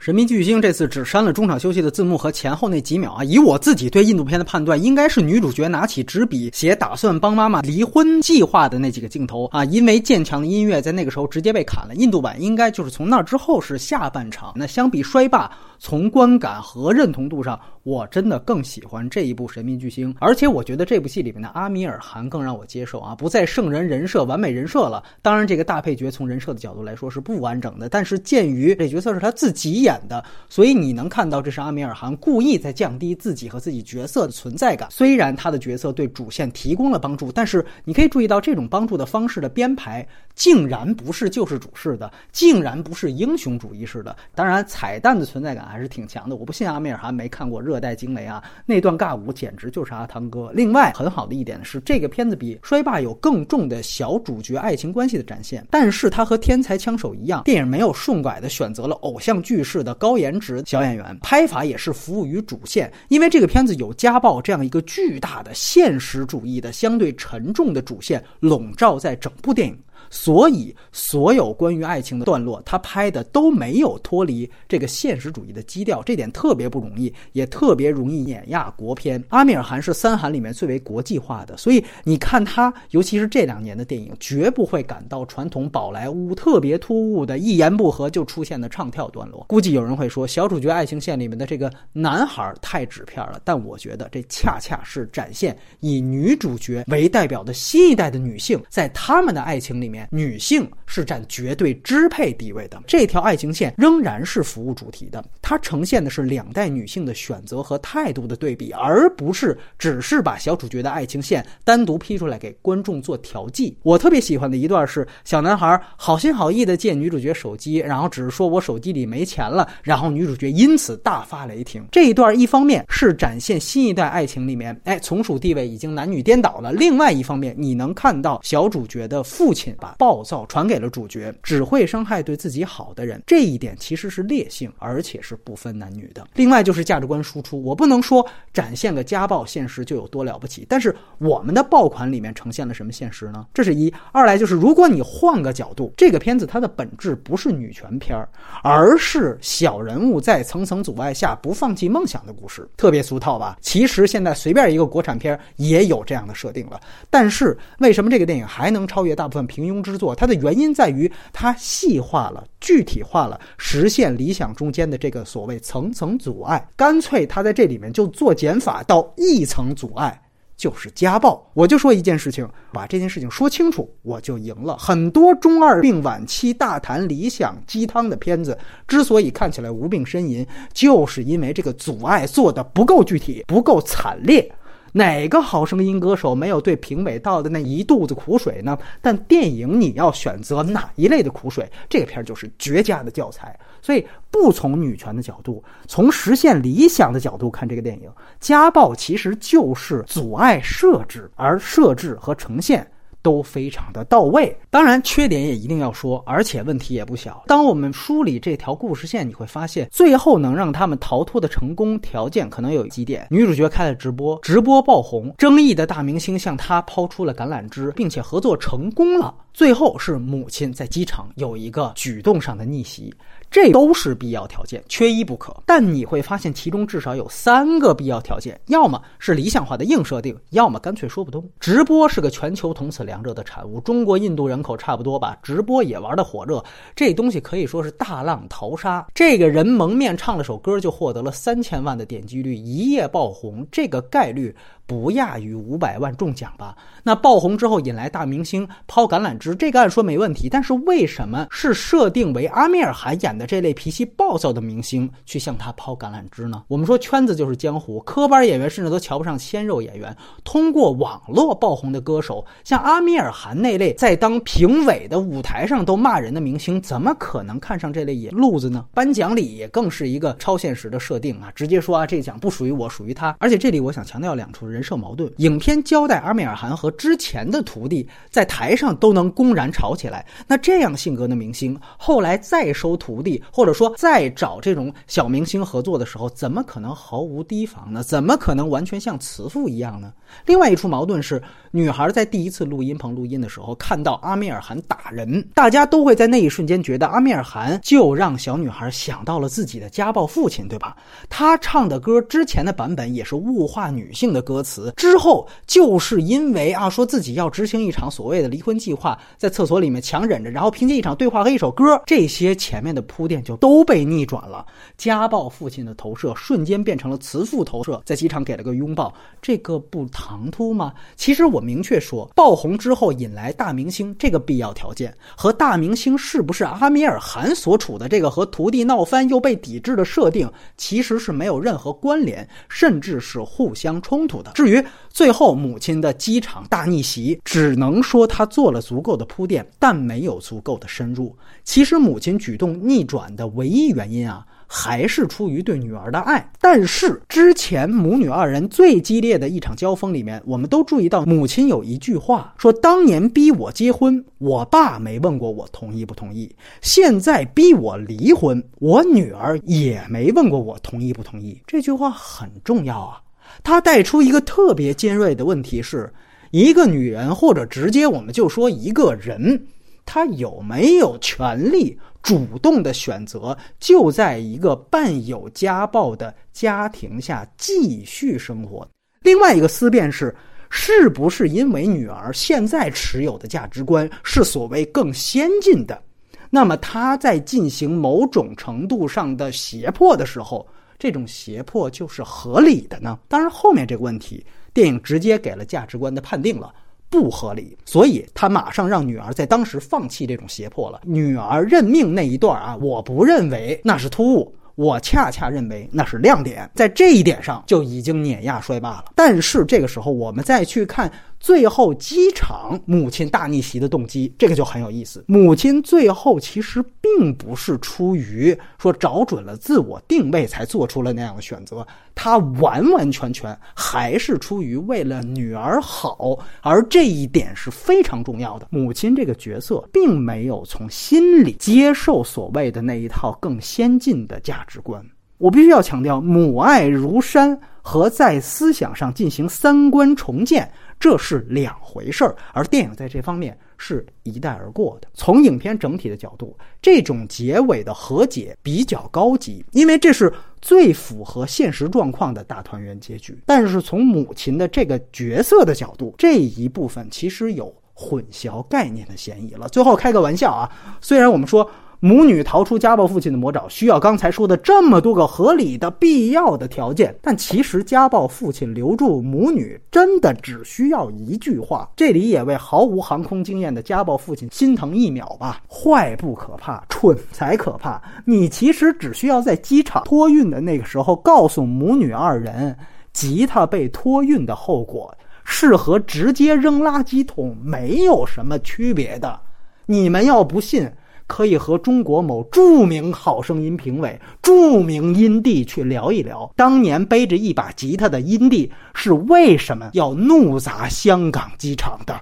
神秘巨星这次只删了中场休息的字幕和前后那几秒啊！以我自己对印度片的判断，应该是女主角拿起纸笔写打算帮妈妈离婚计划的那几个镜头啊！因为渐强的音乐在那个时候直接被砍了。印度版应该就是从那之后是下半场。那相比衰霸，从观感和认同度上，我真的更喜欢这一部《神秘巨星》，而且我觉得这部戏里面的阿米尔汗更让我接受啊！不再圣人人设、完美人设了。当然，这个大配角从人设的角度来说是不完整的，但是鉴于这角色是他自己演。的，所以你能看到这是阿米尔汗故意在降低自己和自己角色的存在感。虽然他的角色对主线提供了帮助，但是你可以注意到这种帮助的方式的编排，竟然不是救世主式的，竟然不是英雄主义式的。当然，彩蛋的存在感还是挺强的。我不信阿米尔汗没看过《热带惊雷》啊，那段尬舞简直就是阿汤哥。另外，很好的一点是，这个片子比《衰霸》有更重的小主角爱情关系的展现，但是它和《天才枪手》一样，电影没有顺拐的选择了偶像剧式。的高颜值小演员，拍法也是服务于主线，因为这个片子有家暴这样一个巨大的现实主义的相对沉重的主线笼罩在整部电影。所以，所有关于爱情的段落，他拍的都没有脱离这个现实主义的基调，这点特别不容易，也特别容易碾压国片。阿米尔汗是三韩里面最为国际化的，所以你看他，尤其是这两年的电影，绝不会感到传统宝莱坞特别突兀的一言不合就出现的唱跳段落。估计有人会说，小主角爱情线里面的这个男孩太纸片了，但我觉得这恰恰是展现以女主角为代表的新一代的女性，在他们的爱情里面。女性是占绝对支配地位的，这条爱情线仍然是服务主题的，它呈现的是两代女性的选择和态度的对比，而不是只是把小主角的爱情线单独批出来给观众做调剂。我特别喜欢的一段是小男孩好心好意的借女主角手机，然后只是说我手机里没钱了，然后女主角因此大发雷霆。这一段一方面是展现新一代爱情里面，哎，从属地位已经男女颠倒了；另外一方面，你能看到小主角的父亲把。暴躁传给了主角，只会伤害对自己好的人。这一点其实是劣性，而且是不分男女的。另外就是价值观输出，我不能说展现个家暴现实就有多了不起，但是我们的爆款里面呈现了什么现实呢？这是一。二来就是如果你换个角度，这个片子它的本质不是女权片儿，而是小人物在层层阻碍下不放弃梦想的故事。特别俗套吧？其实现在随便一个国产片也有这样的设定了。但是为什么这个电影还能超越大部分平庸之作？它的原因在于它细化了、具体化了实现理想中间的这个所谓层层阻碍。干脆他在这里面就做减法，到一层阻碍就是家暴。我就说一件事情，把这件事情说清楚，我就赢了。很多中二病晚期大谈理想鸡汤的片子，之所以看起来无病呻吟，就是因为这个阻碍做的不够具体、不够惨烈。哪个好声音歌手没有对评委倒的那一肚子苦水呢？但电影你要选择哪一类的苦水，这个片儿就是绝佳的教材。所以，不从女权的角度，从实现理想的角度看这个电影，家暴其实就是阻碍设置，而设置和呈现。都非常的到位，当然缺点也一定要说，而且问题也不小。当我们梳理这条故事线，你会发现，最后能让他们逃脱的成功条件可能有几点：女主角开了直播，直播爆红，争议的大明星向她抛出了橄榄枝，并且合作成功了。最后是母亲在机场有一个举动上的逆袭。这都是必要条件，缺一不可。但你会发现，其中至少有三个必要条件：要么是理想化的硬设定，要么干脆说不通。直播是个全球同此两者的产物，中国、印度人口差不多吧，直播也玩的火热。这东西可以说是大浪淘沙。这个人蒙面唱了首歌，就获得了三千万的点击率，一夜爆红，这个概率。不亚于五百万中奖吧？那爆红之后引来大明星抛橄榄枝，这个按说没问题。但是为什么是设定为阿米尔汗演的这类脾气暴躁的明星去向他抛橄榄枝呢？我们说圈子就是江湖，科班演员甚至都瞧不上鲜肉演员。通过网络爆红的歌手，像阿米尔汗那类在当评委的舞台上都骂人的明星，怎么可能看上这类野路子呢？颁奖礼也更是一个超现实的设定啊！直接说啊，这奖不属于我，属于他。而且这里我想强调两处人。人设矛盾，影片交代阿米尔汗和之前的徒弟在台上都能公然吵起来。那这样性格的明星，后来再收徒弟，或者说再找这种小明星合作的时候，怎么可能毫无提防呢？怎么可能完全像慈父一样呢？另外一处矛盾是，女孩在第一次录音棚录音的时候，看到阿米尔汗打人，大家都会在那一瞬间觉得阿米尔汗就让小女孩想到了自己的家暴父亲，对吧？他唱的歌之前的版本也是物化女性的歌词，之后就是因为啊，说自己要执行一场所谓的离婚计划，在厕所里面强忍着，然后凭借一场对话和一首歌，这些前面的铺垫就都被逆转了。家暴父亲的投射瞬间变成了慈父投射，在机场给了个拥抱，这个不唐突吗？其实我明确说，爆红之后引来大明星这个必要条件，和大明星是不是阿米尔汗所处的这个和徒弟闹翻又被抵制的设定，其实是没有任何关联，甚至是互相冲突的。至于最后母亲的机场大逆袭，只能说他做了足够的铺垫，但没有足够的深入。其实母亲举动逆转的唯一原因啊。还是出于对女儿的爱，但是之前母女二人最激烈的一场交锋里面，我们都注意到母亲有一句话说：“当年逼我结婚，我爸没问过我同意不同意；现在逼我离婚，我女儿也没问过我同意不同意。”这句话很重要啊，它带出一个特别尖锐的问题：是一个女人，或者直接我们就说一个人，他有没有权利？主动的选择就在一个伴有家暴的家庭下继续生活。另外一个思辨是，是不是因为女儿现在持有的价值观是所谓更先进的，那么她在进行某种程度上的胁迫的时候，这种胁迫就是合理的呢？当然，后面这个问题，电影直接给了价值观的判定了。不合理，所以他马上让女儿在当时放弃这种胁迫了。女儿认命那一段啊，我不认为那是突兀，我恰恰认为那是亮点，在这一点上就已经碾压衰霸了。但是这个时候，我们再去看。最后机场母亲大逆袭的动机，这个就很有意思。母亲最后其实并不是出于说找准了自我定位才做出了那样的选择，她完完全全还是出于为了女儿好，而这一点是非常重要的。母亲这个角色并没有从心里接受所谓的那一套更先进的价值观。我必须要强调，母爱如山和在思想上进行三观重建。这是两回事儿，而电影在这方面是一带而过的。从影片整体的角度，这种结尾的和解比较高级，因为这是最符合现实状况的大团圆结局。但是从母亲的这个角色的角度，这一部分其实有混淆概念的嫌疑了。最后开个玩笑啊，虽然我们说。母女逃出家暴父亲的魔爪，需要刚才说的这么多个合理的、必要的条件。但其实家暴父亲留住母女，真的只需要一句话。这里也为毫无航空经验的家暴父亲心疼一秒吧。坏不可怕，蠢才可怕。你其实只需要在机场托运的那个时候，告诉母女二人，吉他被托运的后果是和直接扔垃圾桶没有什么区别的。你们要不信。可以和中国某著名好声音评委、著名音帝去聊一聊，当年背着一把吉他的音帝是为什么要怒砸香港机场的。